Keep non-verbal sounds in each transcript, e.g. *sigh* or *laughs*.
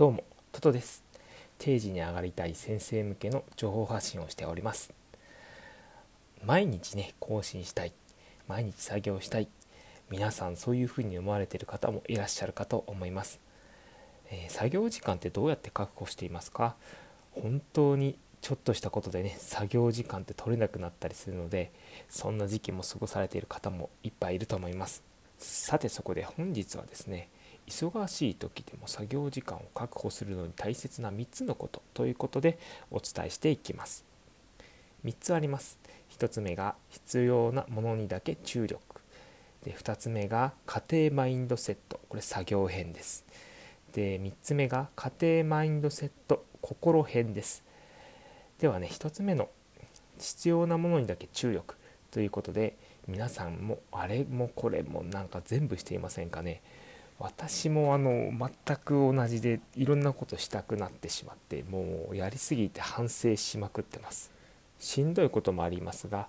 どうもトトです。定時に上がりたい先生向けの情報発信をしております。毎日ね更新したい。毎日作業したい。皆さんそういうふうに思われている方もいらっしゃるかと思います、えー、作業時間ってどうやって確保していますか？本当にちょっとしたことでね作業時間って取れなくなったりするのでそんな時期も過ごされている方もいっぱいいると思います。さてそこで本日はですね忙しい時でも作業時間を確保するのに大切な3つのことということでお伝えしていきます。3つあります。1つ目が必要なものにだけ注力。で2つ目が家庭マインドセット。これ作業編です。で3つ目が家庭マインドセット。心編です。ではね1つ目の必要なものにだけ注力ということで皆さんもあれもこれもなんか全部していませんかね？私もあの全く同じでいろんなことしたくなってしまってもうやりすぎて反省しまくってます。しんどいこともありますが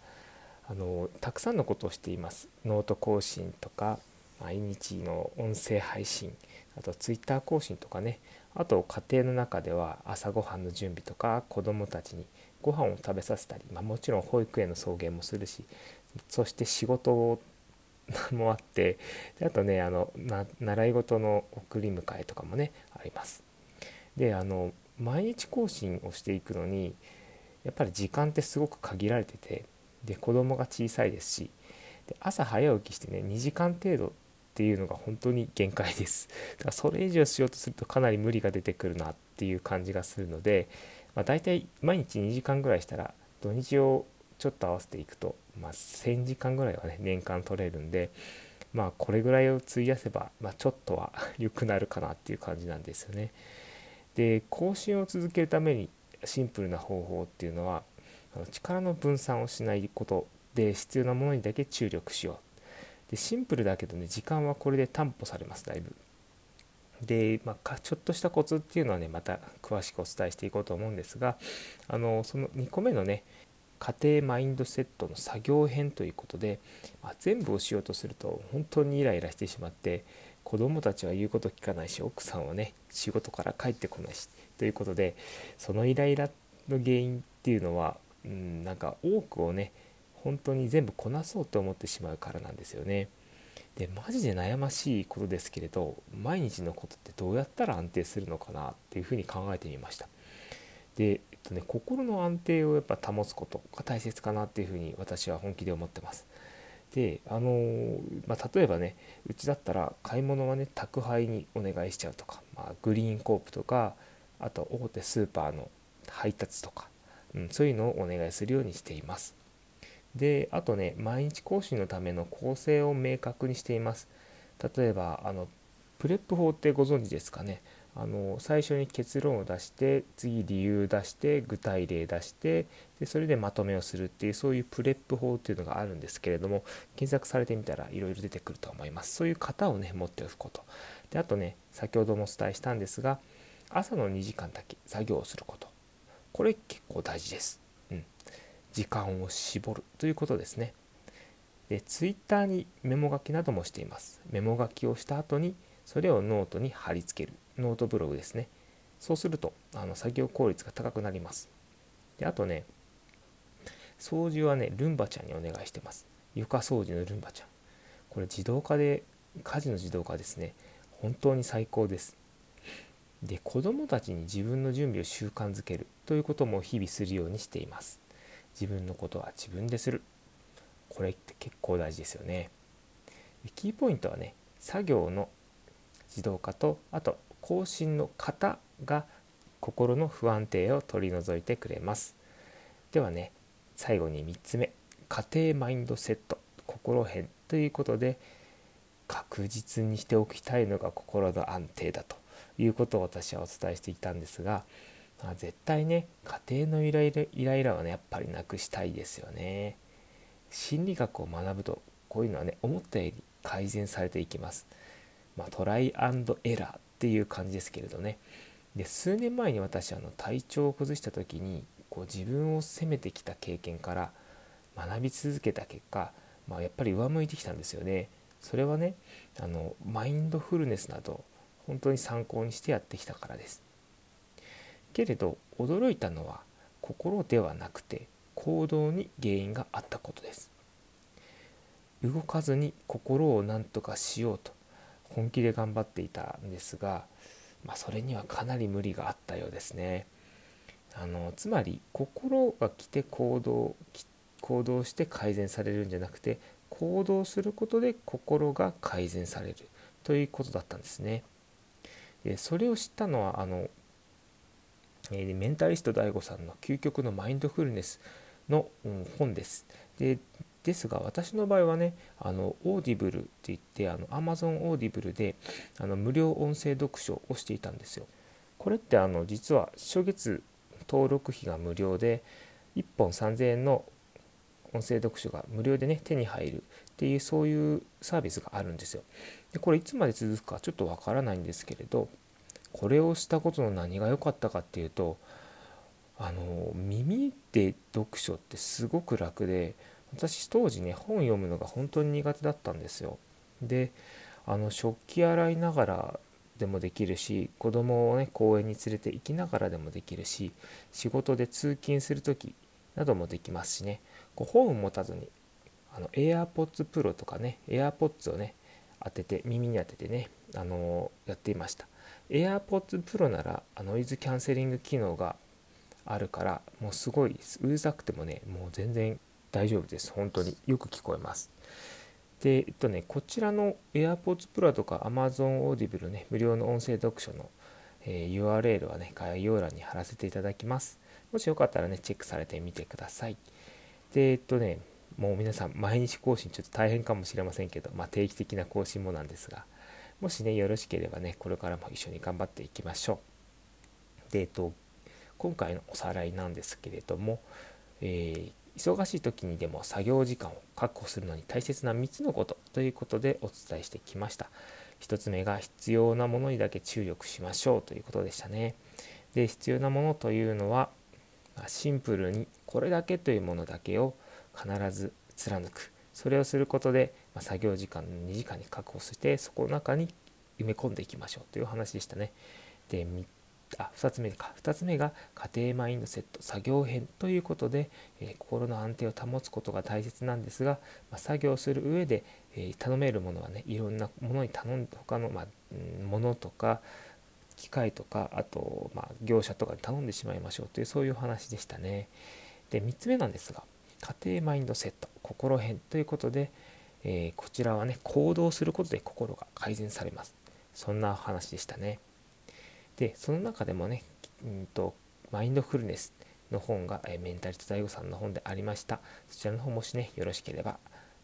あのたくさんのことをしています。ノート更新とか毎日の音声配信あとツイッター更新とかね。あと家庭の中では朝ごはんの準備とか子どもたちにご飯を食べさせたり、まあ、もちろん保育園の送迎もするしそして仕事を *laughs* もあってであとねあの習い事の送り迎えとかもねあります。であの毎日更新をしていくのにやっぱり時間ってすごく限られててで子供が小さいですしで朝早起きしてね2時間程度っていうのが本当に限界ですだからそれ以上しようとするとかなり無理が出てくるなっていう感じがするので、まあ、大体毎日2時間ぐらいしたら土日をちょっと合わせていくと、まあ、1,000時間ぐらいはね年間取れるんでまあこれぐらいを費やせば、まあ、ちょっとは *laughs* 良くなるかなっていう感じなんですよね。で更新を続けるためにシンプルな方法っていうのは力の分散をしないことで必要なものにだけ注力しようでシンプルだけどね時間はこれで担保されますだいぶで、まあ、ちょっとしたコツっていうのはねまた詳しくお伝えしていこうと思うんですがあのその2個目のね家庭マインドセットの作業編ということで、まあ、全部をしようとすると本当にイライラしてしまって子供たちは言うこと聞かないし奥さんはね仕事から帰ってこないしということでそのイライラの原因っていうのは、うん、なんか多くをね本当に全部こなそうと思ってしまうからなんですよね。でマジで悩ましいことですけれど毎日のことってどうやったら安定するのかなっていうふうに考えてみました。でえっとね心の安定をやっぱ保つことが大切かなっていうふうに私は本気で思ってます。であのまあ、例えばねうちだったら買い物はね宅配にお願いしちゃうとか、まあ、グリーンコープとかあと大手スーパーの配達とか、うん、そういうのをお願いするようにしています。であとね毎日更新のための構成を明確にしています。例えばあの PREP 法ってご存知ですかね？あの最初に結論を出して次理由出して具体例出してでそれでまとめをするっていうそういう PREP 法っていうのがあるんですけれども検索されてみたらいろいろ出てくると思います。そういう型をね持っておくこと。であとね先ほどもお伝えしたんですが朝の2時間だけ作業をすること。これ結構大事です、うん、時間を絞る。ということですね。で Twitter にメモ書きなどもしています。メモ書きをした後にそれをノートに貼り付ける。ノートブログですね。そうするとあの作業効率が高くなります。であとね掃除はねルンバちゃんにお願いしてます。床掃除のルンバちゃん。これ自動化で家事の自動化ですね。本当に最高です。で子どもたちに自分の準備を習慣づける。ということも日々するようにしています。自分のことは自分でする。これって結構大事ですよね。キーポイントはね作業の自動化とあと更新の型が心の不安定を取り除いてくれます。ではね最後に3つ目家庭マインドセット。心編ということで確実にしておきたいのが心の安定だということを私はお伝えしていたんですが、まあ、絶対ね家庭のイライライライラはねやっぱりなくしたいですよね。心理学を学ぶとこういうのはね思ったより改善されていきます、まあ、トライアンドエラーっていう感じですけれどね。で数年前に私あの体調を崩した時にこう自分を責めてきた経験から学び続けた結果、まあ、やっぱり上向いてきたんですよね。それはねあのマインドフルネスなど本当に参考にしてやってきたからです。けれど驚いたのは心ではなくて行動に原因があったことです。動かずに心を何とかしようと本気で頑張っていたんですが、まあ、それにはかなり無理があったようですねあのつまり心が来て行動行動して改善されるんじゃなくて行動することで心が改善されるということだったんですね。でそれを知ったのはあの、えー、メンタリスト DAIGO さんの「究極のマインドフルネスの」うん、本です。でですが私の場合はねあの Audible って言ってあの Amazon オーディブルであの無料音声読書をしていたんですよ。これってあの実は初月登録費が無料で1本3000円の音声読書が無料でね手に入るっていうそういうサービスがあるんですよ。でこれいつまで続くかちょっとわからないんですけれどこれをしたことの何が良かったかっていうとあの耳で読書ってすごく楽で私当時ね本読むのが本当に苦手だったんですよ。であの食器洗いながらでもできるし子供をね公園に連れて行きながらでもできるし仕事で通勤する時などもできますしねこう本を持たずにあの AirPods Pro とかね AirPods をね当てて耳に当ててね、あのやっていました AirPods Pro ならノイズキャンセリング機能があるからもうすごいうるさくてもねもう全然大丈夫です。本当に。よく聞こえます。でえっとねこちらの AirPods Pro とか Amazon Audible ね無料の音声読書の、えー、URL はね概要欄に貼らせていただきます。もしよかったらねチェックされてみてください。でえっとねもう皆さん毎日更新ちょっと大変かもしれませんけど、まあ、定期的な更新もなんですがもしねよろしければねこれからも一緒に頑張っていきましょう。でえっと今回のおさらいなんですけれども、えー、忙しい時にでも作業時間を確保するのに大切な3つのことということでお伝えしてきました。1つ目が必要なものにだけ注力しましょうということでしたね。で必要なものというのはシンプルにこれだけというものだけを必ず貫く。それをすることで、作業時間2時間に確保してそこの中に埋め込んでいきましょうという話でしたね。であ2つ目か2つ目が家庭マインドセット作業編ということで、えー、心の安定を保つことが大切なんですが、まあ、作業する上で、えー、頼めるものはねいろんなものに頼んで他の、まあ、ものとか機械とかあと、まあ、業者とかに頼んでしまいましょうというそういう話でしたね。で3つ目なんですが家庭マインドセット心編ということで、えー、こちらはね行動することで心が改善されますそんな話でしたね。でその中でもね、うんと、マインドフルネスの本が、えメンタリスト DAIGO さんの本でありました。そちらの方もしねよろしければ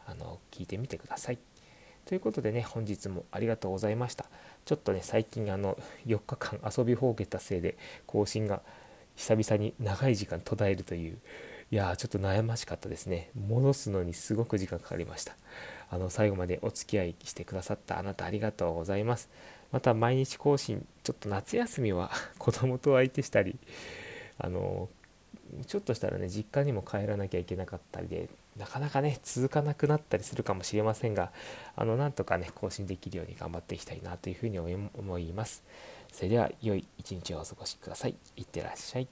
あの聞いてみてください。ということでね本日もありがとうございました。ちょっとね最近あの4日間遊びほうけたせいで更新が久々に長い時間途絶えるといういやーちょっと悩ましかったですね。戻すのにすごく時間かかりました。あの最後までお付き合いしてくださったあなたありがとうございます。また毎日更新ちょっと夏休みは *laughs* 子供と相手したりあのちょっとしたらね実家にも帰らなきゃいけなかったりでなかなかね続かなくなったりするかもしれませんがあのなんとかね更新できるように頑張っていきたいなというふうに思います。それでは良い一日をお過ごしください。いってらっしゃい。